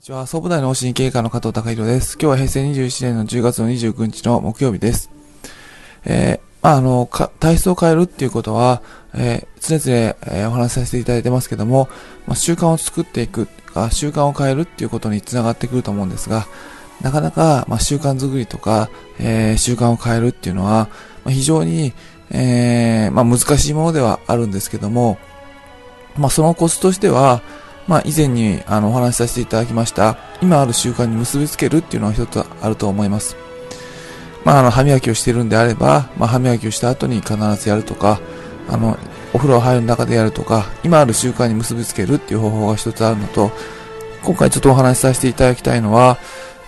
にちは、総武大脳神経科の加藤隆弘です。今日は平成27年の10月の29日の木曜日です。えー、まあ、あの、体質を変えるっていうことは、えー、常々、えー、お話しさせていただいてますけども、まあ、習慣を作っていく、か、習慣を変えるっていうことにつながってくると思うんですが、なかなか、まあ、習慣作りとか、えー、習慣を変えるっていうのは、まあ、非常に、えー、まあ、難しいものではあるんですけども、まあ、そのコツとしては、まあ、以前にあのお話しさせていただきました、今ある習慣に結びつけるっていうのは一つあると思います。まあ、あの、歯磨きをしてるんであれば、まあ、歯磨きをした後に必ずやるとか、あの、お風呂入る中でやるとか、今ある習慣に結びつけるっていう方法が一つあるのと、今回ちょっとお話しさせていただきたいのは、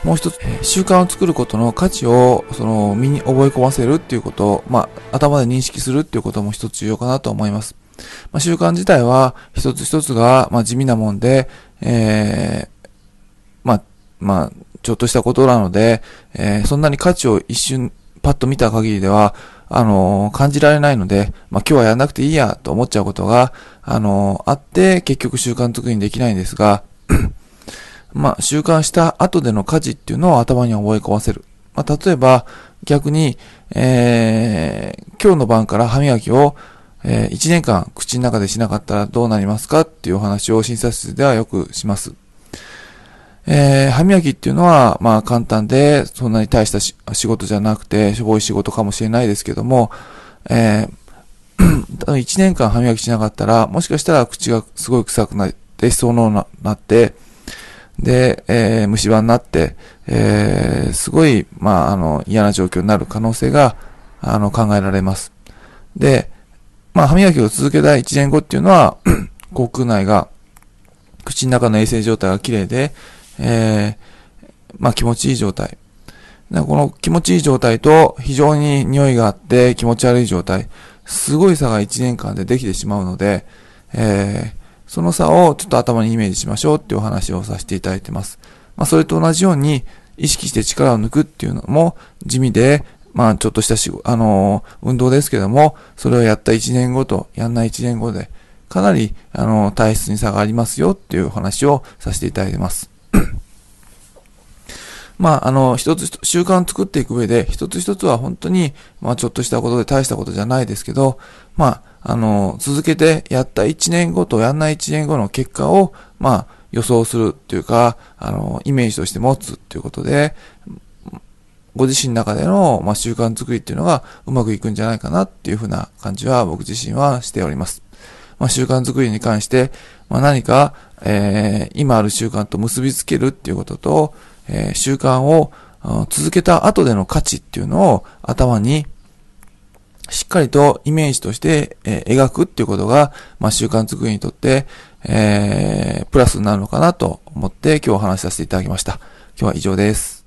もう一つ、習慣を作ることの価値を、その、身に覚え込ませるっていうことを、まあ、頭で認識するっていうことも一つ重要かなと思います。まあ、習慣自体は一つ一つが、まあ、地味なもんで、えー、まあ、まあ、ちょっとしたことなので、えー、そんなに価値を一瞬パッと見た限りでは、あのー、感じられないので、まあ、今日はやんなくていいやと思っちゃうことが、あのー、あって、結局習慣作りにできないんですが、まあ、習慣した後での価値っていうのを頭に覚え込ませる。まあ、例えば、逆に、えー、今日の晩から歯磨きをえー、1年間口の中でしなかったらどうなりますかっていうお話を診察室ではよくします。えー、歯磨きっていうのは、まあ簡単で、そんなに大した仕事じゃなくて、しょぼい仕事かもしれないですけども、えー、1年間歯磨きしなかったら、もしかしたら口がすごい臭くなって、そうななって、で、えー、虫歯になって、えー、すごい、まあ、あの、嫌な状況になる可能性が、あの、考えられます。で、まあ、歯磨きを続けたい1年後っていうのは、口腔内が、口の中の衛生状態が綺麗で、えー、まあ気持ちいい状態。この気持ちいい状態と非常に匂いがあって気持ち悪い状態、すごい差が1年間でできてしまうので、えー、その差をちょっと頭にイメージしましょうっていうお話をさせていただいてます。まあそれと同じように意識して力を抜くっていうのも地味で、まあ、ちょっとしたし、あのー、運動ですけども、それをやった1年後とやんない1年後で、かなり、あのー、体質に差がありますよっていう話をさせていただいてます。まあ、あの、一つ習慣を作っていく上で、一つ一つは本当に、まあ、ちょっとしたことで大したことじゃないですけど、まあ、あの、続けてやった1年後とやんない1年後の結果を、まあ、予想するっていうか、あの、イメージとして持つっていうことで、ご自身の中での、まあ、習慣作りっていうのがうまくいくんじゃないかなっていうふうな感じは僕自身はしております。まあ、習慣作りに関して、まあ、何か、えー、今ある習慣と結びつけるっていうことと、えー、習慣を続けた後での価値っていうのを頭にしっかりとイメージとして、えー、描くっていうことが、まあ、習慣作りにとって、えー、プラスになるのかなと思って今日お話しさせていただきました。今日は以上です。